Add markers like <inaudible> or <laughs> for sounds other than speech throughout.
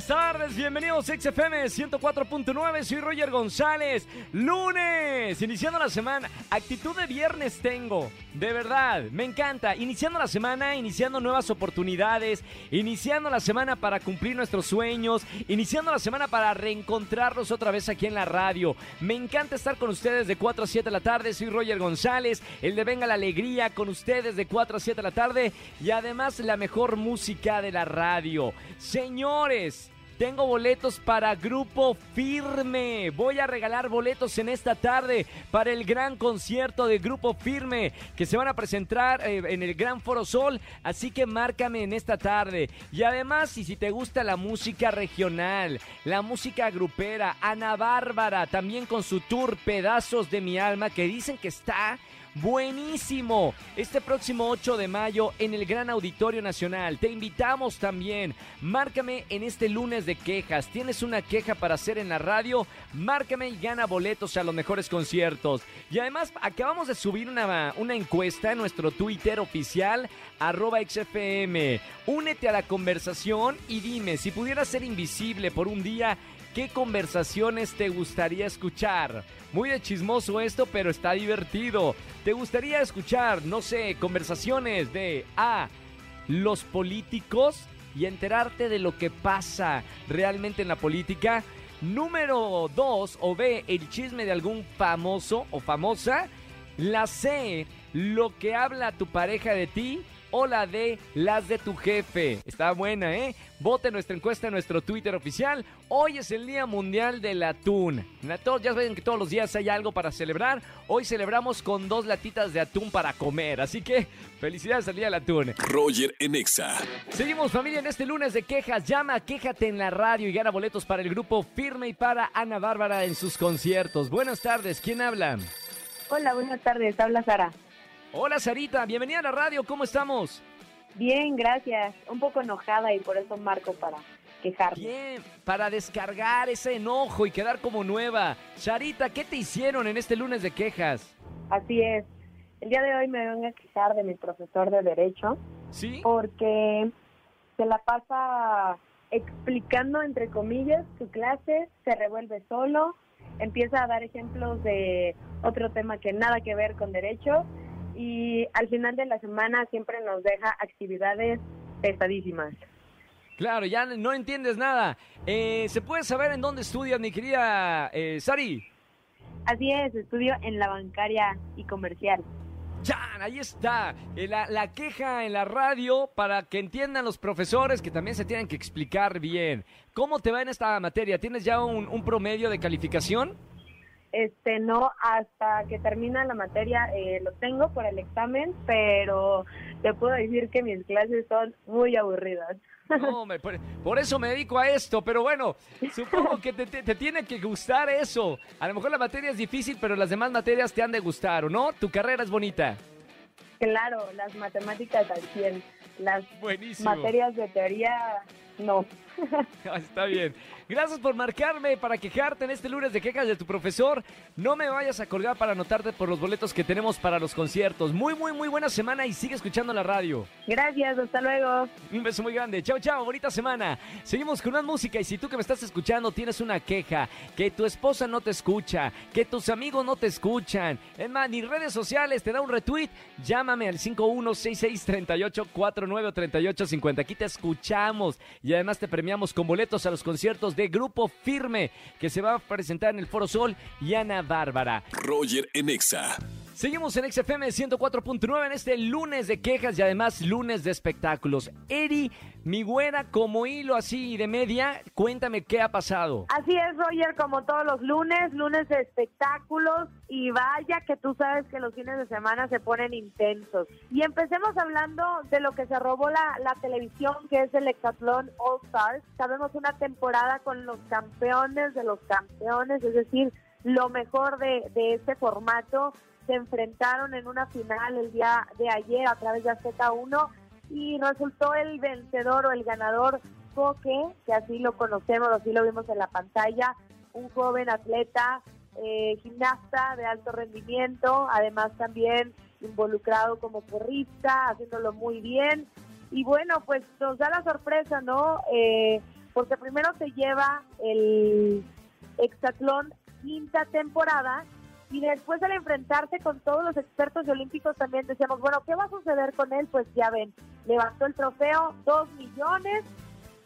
Buenas tardes, bienvenidos a XFM 104.9, soy Roger González. Lunes, iniciando la semana. Actitud de viernes tengo, de verdad, me encanta. Iniciando la semana, iniciando nuevas oportunidades, iniciando la semana para cumplir nuestros sueños, iniciando la semana para reencontrarnos otra vez aquí en la radio. Me encanta estar con ustedes de 4 a 7 de la tarde, soy Roger González, el de Venga la Alegría con ustedes de 4 a 7 de la tarde y además la mejor música de la radio. Señores, tengo boletos para Grupo Firme. Voy a regalar boletos en esta tarde para el gran concierto de Grupo Firme que se van a presentar eh, en el Gran Foro Sol. Así que márcame en esta tarde. Y además, y si te gusta la música regional, la música grupera, Ana Bárbara, también con su tour Pedazos de mi alma, que dicen que está buenísimo. Este próximo 8 de mayo en el Gran Auditorio Nacional. Te invitamos también. Márcame en este lunes de quejas. ¿Tienes una queja para hacer en la radio? Márcame y gana boletos a los mejores conciertos. Y además acabamos de subir una, una encuesta en nuestro Twitter oficial arroba XFM. Únete a la conversación y dime si pudieras ser invisible por un día. ¿Qué conversaciones te gustaría escuchar? Muy de chismoso esto, pero está divertido. ¿Te gustaría escuchar, no sé, conversaciones de A, los políticos y enterarte de lo que pasa realmente en la política? Número 2 o B, el chisme de algún famoso o famosa. La C, lo que habla tu pareja de ti o la D, las de tu jefe. Está buena, ¿eh? Vote nuestra encuesta en nuestro Twitter oficial. Hoy es el Día Mundial del Atún. Ya saben que todos los días hay algo para celebrar. Hoy celebramos con dos latitas de atún para comer. Así que felicidades al Día del Atún. Roger Enexa. Seguimos familia en este lunes de quejas. Llama, quéjate en la radio y gana boletos para el grupo Firme y para Ana Bárbara en sus conciertos. Buenas tardes, ¿quién habla? Hola, buenas tardes, habla Sara. Hola Sarita, bienvenida a la radio, ¿cómo estamos? Bien, gracias. Un poco enojada y por eso marco para quejarme. Bien, para descargar ese enojo y quedar como nueva. Sarita, ¿qué te hicieron en este lunes de quejas? Así es. El día de hoy me vengo a quejar de mi profesor de Derecho. ¿Sí? Porque se la pasa explicando, entre comillas, su clase, se revuelve solo, empieza a dar ejemplos de otro tema que nada que ver con derecho y al final de la semana siempre nos deja actividades pesadísimas. Claro, ya no entiendes nada. Eh, ¿Se puede saber en dónde estudias, mi querida eh, Sari? Así es, estudio en la bancaria y comercial. ¡Chan! Ahí está. Eh, la, la, queja en la radio para que entiendan los profesores que también se tienen que explicar bien. ¿Cómo te va en esta materia? ¿Tienes ya un, un promedio de calificación? Este, no, hasta que termina la materia eh, lo tengo por el examen, pero te puedo decir que mis clases son muy aburridas. No, por, eso me dedico a esto, pero bueno, supongo que te, te, tiene que gustar eso. A lo mejor la materia es difícil, pero las demás materias te han de gustar, ¿o no? Tu carrera es bonita. Claro, las matemáticas 100. Las materias de teoría, no. <laughs> Está bien. Gracias por marcarme para quejarte en este lunes de quejas de tu profesor. No me vayas a colgar para anotarte por los boletos que tenemos para los conciertos. Muy, muy, muy buena semana y sigue escuchando la radio. Gracias, hasta luego. Un beso muy grande. Chao, chao, bonita semana. Seguimos con una música y si tú que me estás escuchando tienes una queja, que tu esposa no te escucha, que tus amigos no te escuchan, es más, ni redes sociales te da un retweet, llámame al 516638493850. Aquí te escuchamos y además te premiamos con boletos a los conciertos de Grupo Firme, que se va a presentar en el Foro Sol y Ana Bárbara. Roger Enexa. Seguimos en XFM 104.9 en este lunes de quejas y además lunes de espectáculos. Eri, mi güera, como hilo así de media, cuéntame qué ha pasado. Así es, Roger, como todos los lunes, lunes de espectáculos y vaya que tú sabes que los fines de semana se ponen intensos. Y empecemos hablando de lo que se robó la, televisión, que es el Hexatlón All Stars. Sabemos una temporada con los campeones de los campeones, es decir, lo mejor de, de este formato se enfrentaron en una final el día de ayer a través de Azteca 1 y resultó el vencedor o el ganador Coque, que así lo conocemos, así lo vimos en la pantalla, un joven atleta eh, gimnasta de alto rendimiento, además también involucrado como porrista, haciéndolo muy bien. Y bueno, pues nos da la sorpresa, ¿no? Eh, porque primero se lleva el hexatlón quinta temporada y después al enfrentarse con todos los expertos olímpicos también decíamos, bueno, ¿qué va a suceder con él? Pues ya ven, levantó el trofeo, dos millones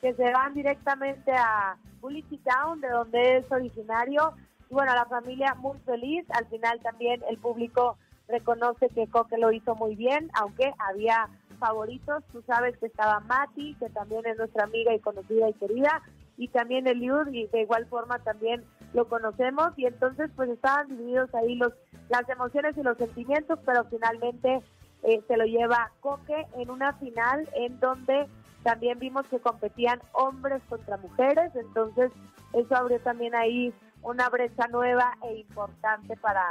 que se van directamente a Bullitt Town, de donde es originario. Y bueno, la familia muy feliz. Al final también el público reconoce que Coque lo hizo muy bien, aunque había favoritos. Tú sabes que estaba Mati, que también es nuestra amiga y conocida y querida, y también Eliud, y de igual forma también lo conocemos. Y entonces, pues estaban divididos ahí los las emociones y los sentimientos, pero finalmente eh, se lo lleva Coque en una final en donde también vimos que competían hombres contra mujeres, entonces eso abrió también ahí una brecha nueva e importante para,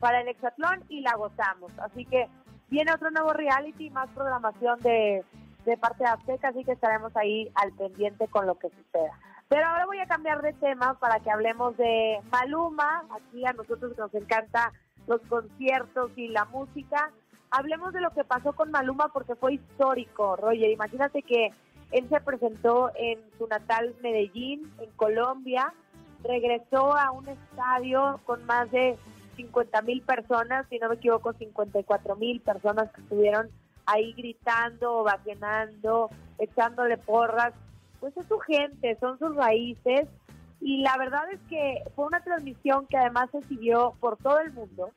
para el hexatlón y la gozamos. Así que viene otro nuevo reality, más programación de, de parte de Azteca, así que estaremos ahí al pendiente con lo que suceda. Pero ahora voy a cambiar de tema para que hablemos de Maluma. Aquí a nosotros nos encanta los conciertos y la música hablemos de lo que pasó con Maluma porque fue histórico, Roger. Imagínate que él se presentó en su natal Medellín, en Colombia, regresó a un estadio con más de 50 mil personas, si no me equivoco, 54 mil personas que estuvieron ahí gritando, ovacionando, echándole porras. Pues es su gente, son sus raíces. Y la verdad es que fue una transmisión que además se siguió por todo el mundo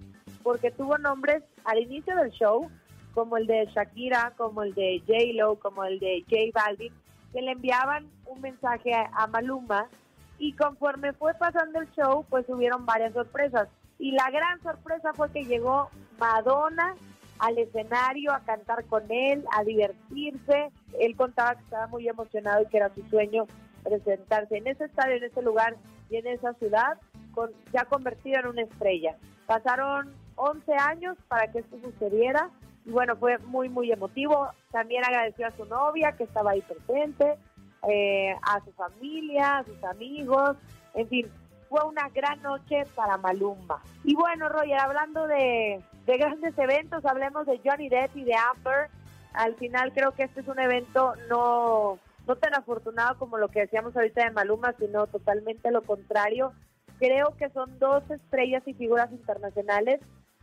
porque tuvo nombres al inicio del show, como el de Shakira, como el de J-Lo, como el de J Balvin, que le enviaban un mensaje a Maluma y conforme fue pasando el show, pues hubieron varias sorpresas. Y la gran sorpresa fue que llegó Madonna al escenario a cantar con él, a divertirse. Él contaba que estaba muy emocionado y que era su sueño presentarse en ese estadio, en ese lugar y en esa ciudad, con, ya convertido en una estrella. Pasaron 11 años para que esto sucediera. Y bueno, fue muy, muy emotivo. También agradeció a su novia que estaba ahí presente, eh, a su familia, a sus amigos. En fin, fue una gran noche para Malumba. Y bueno, Roger, hablando de, de grandes eventos, hablemos de Johnny Depp y de Amber. Al final creo que este es un evento no, no tan afortunado como lo que decíamos ahorita de Maluma, sino totalmente lo contrario. Creo que son dos estrellas y figuras internacionales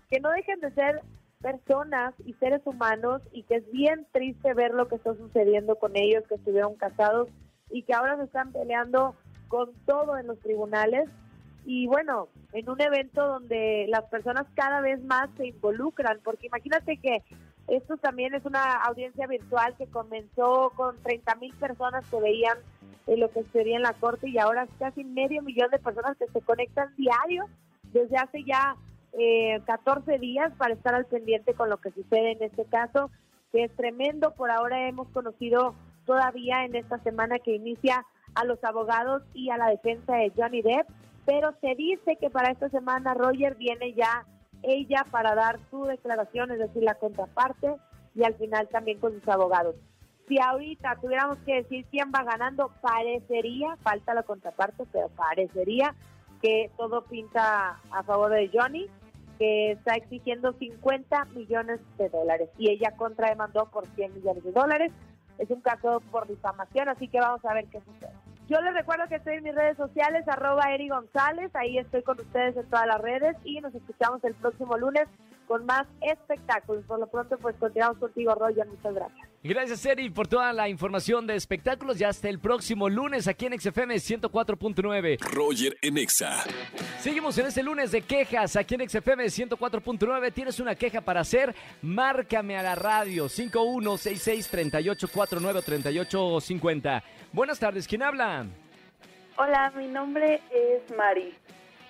que no dejen de ser personas y seres humanos y que es bien triste ver lo que está sucediendo con ellos que estuvieron casados y que ahora se están peleando con todo en los tribunales y bueno, en un evento donde las personas cada vez más se involucran, porque imagínate que esto también es una audiencia virtual que comenzó con 30 mil personas que veían eh, lo que sería en la corte y ahora casi medio millón de personas que se conectan diario desde hace ya eh, 14 días para estar al pendiente con lo que sucede en este caso, que es tremendo. Por ahora hemos conocido todavía en esta semana que inicia a los abogados y a la defensa de Johnny Depp, pero se dice que para esta semana Roger viene ya ella para dar su declaración, es decir, la contraparte, y al final también con sus abogados. Si ahorita tuviéramos que decir quién va ganando, parecería, falta la contraparte, pero parecería que todo pinta a favor de Johnny, que está exigiendo 50 millones de dólares y ella contrademandó por 100 millones de dólares. Es un caso por difamación, así que vamos a ver qué sucede. Yo les recuerdo que estoy en mis redes sociales, arroba Eri González, ahí estoy con ustedes en todas las redes y nos escuchamos el próximo lunes con más espectáculos. Por lo pronto, pues continuamos contigo, Roger. Muchas gracias. Gracias, Eri, por toda la información de espectáculos. Ya hasta el próximo lunes aquí en XFM 104.9. Roger en Exa. Seguimos en este lunes de quejas aquí en XFM 104.9. ¿Tienes una queja para hacer? Márcame a la radio 516638493850. Buenas tardes, ¿quién habla? Hola, mi nombre es Mari.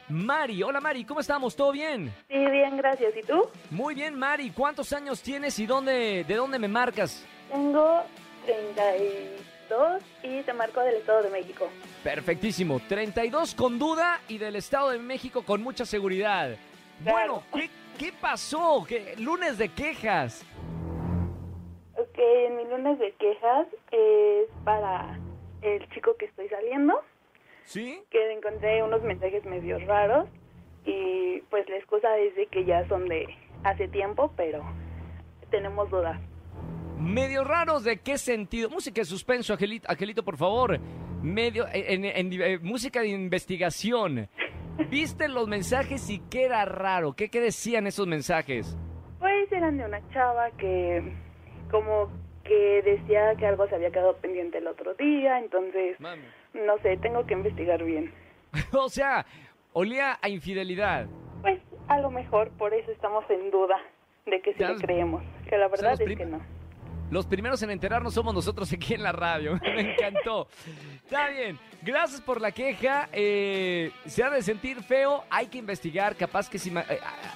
Mari, hola Mari, ¿cómo estamos? ¿Todo bien? Sí, bien, gracias. ¿Y tú? Muy bien, Mari. ¿Cuántos años tienes y dónde, de dónde me marcas? Tengo 32 y te marco del Estado de México. Perfectísimo. 32 con duda y del Estado de México con mucha seguridad. Claro. Bueno, ¿qué, qué pasó? ¿Qué, lunes de quejas. Ok, mi lunes de quejas es para el chico que estoy saliendo, ¿Sí? que encontré unos mensajes medio raros y excusa es de que ya son de hace tiempo, pero tenemos dudas. Medio raros de qué sentido. Música de suspenso, Angelito, Angelito por favor. Medio, en, en- en- eh, música de investigación. ¿Viste los mensajes y qué era raro? ¿Qué, qué decían esos mensajes? Pues eran de una chava que como que decía que algo se había quedado pendiente el otro día, entonces Mami. no sé, tengo que investigar bien. <laughs> o sea, olía a infidelidad. Pues a lo mejor por eso estamos en duda de que sí le los- creemos, que la o sea, verdad es que no. Los primeros en enterarnos somos nosotros aquí en la radio. <laughs> Me encantó. Está bien. Gracias por la queja. Eh, se ha de sentir feo. Hay que investigar. Capaz que si eh,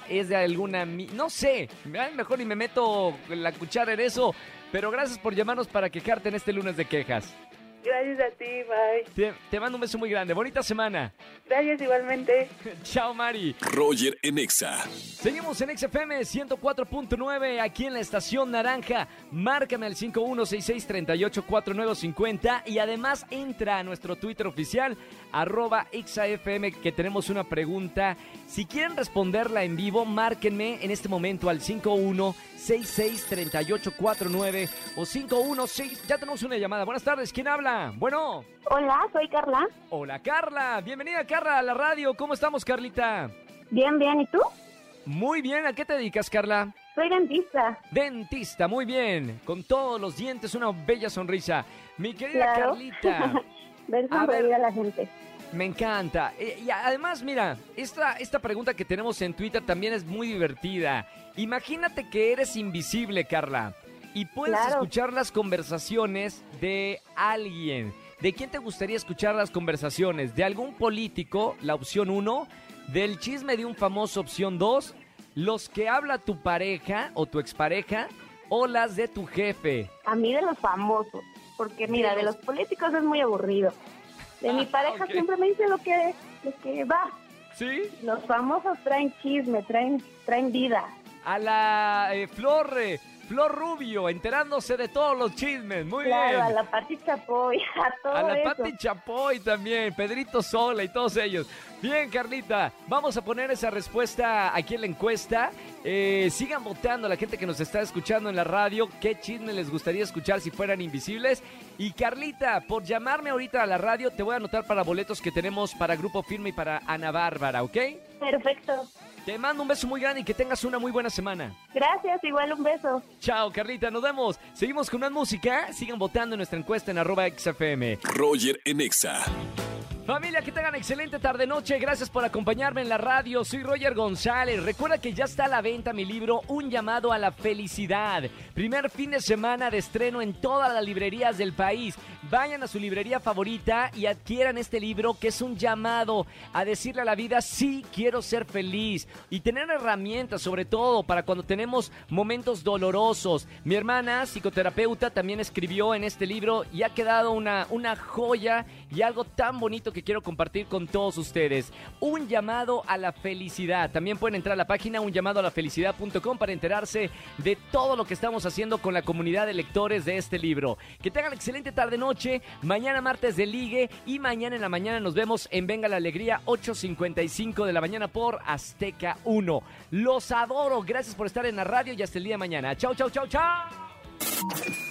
es de alguna... No sé. Mejor ni me meto la cuchara en eso. Pero gracias por llamarnos para quejarte en este lunes de quejas. Gracias a ti, bye. Te, te mando un beso muy grande. Bonita semana. Gracias igualmente. <laughs> Chao, Mari. Roger en Exa. Seguimos en XFM 104.9 aquí en la estación naranja. Márcame al 5166384950 y además entra a nuestro Twitter oficial arroba XAFM que tenemos una pregunta. Si quieren responderla en vivo, márquenme en este momento al 51663849 o 516. Ya tenemos una llamada. Buenas tardes, ¿quién habla? Bueno. Hola, soy Carla. Hola Carla, bienvenida Carla a la radio. ¿Cómo estamos Carlita? Bien, bien, ¿y tú? Muy bien, ¿a qué te dedicas Carla? Soy dentista. Dentista, muy bien. Con todos los dientes, una bella sonrisa. Mi querida Claro. Carlita, <laughs> Ver A ver. sonreír a la gente. Me encanta. Eh, Y además, mira, esta, esta pregunta que tenemos en Twitter también es muy divertida. Imagínate que eres invisible, Carla, y puedes Claro. escuchar las conversaciones de alguien. ¿De quién te gustaría escuchar las conversaciones? ¿De algún político, la opción 1? ¿Del chisme de un famoso, opción 2? ¿Los que habla tu pareja o tu expareja? ¿O las de tu jefe? A mí de los famosos. Porque mira, De los políticos es muy aburrido. De mi Ah, pareja ok. siempre me dice lo que, lo que va. ¿Sí? Los famosos traen chisme, traen, traen vida. a la eh, Flor, eh, Flor Rubio, enterándose de todos los chismes. Muy Claro, bien. a la Pati Chapoy, <laughs> a todo A la eso. Pati Chapoy también, Pedrito Sola y todos ellos. Bien, Carlita, vamos a poner esa respuesta aquí en la encuesta. Eh, sigan votando la gente que nos está escuchando en la radio. ¿Qué chisme les gustaría escuchar si fueran invisibles? Y Carlita, por llamarme ahorita a la radio, te voy a anotar para boletos que tenemos para Grupo Firme y para Ana Bárbara, ¿ok? Perfecto. Te mando un beso muy grande y que tengas una muy buena semana. Gracias, igual un beso. Chao, Carlita, nos vemos. Seguimos con más música. Sigan votando en nuestra encuesta en arroba XFM. Roger en Exa. Familia, que tengan excelente tarde-noche. Gracias por acompañarme en la radio. Soy Roger González. Recuerda que ya está a la venta mi libro Un llamado a la felicidad. Primer fin de semana de estreno en todas las librerías del país. Vayan a su librería favorita y adquieran este libro que es un llamado a decirle a la vida, sí, quiero ser feliz. Y tener herramientas, sobre todo, para cuando tenemos momentos dolorosos. Mi hermana, psicoterapeuta, también escribió en este libro y ha quedado una, una joya y algo tan bonito quiero compartir con todos ustedes. Un llamado a la felicidad. También pueden entrar a la página unllamadoalafelicidad.com para enterarse de todo lo que estamos haciendo con la comunidad de lectores de este libro. Que tengan excelente tarde-noche. Mañana martes de ligue y mañana en la mañana nos vemos en Venga la Alegría 8.55 de la mañana por Azteca 1. Los adoro. Gracias por estar en la radio y hasta el día de mañana. Chau, chau, chau, chau.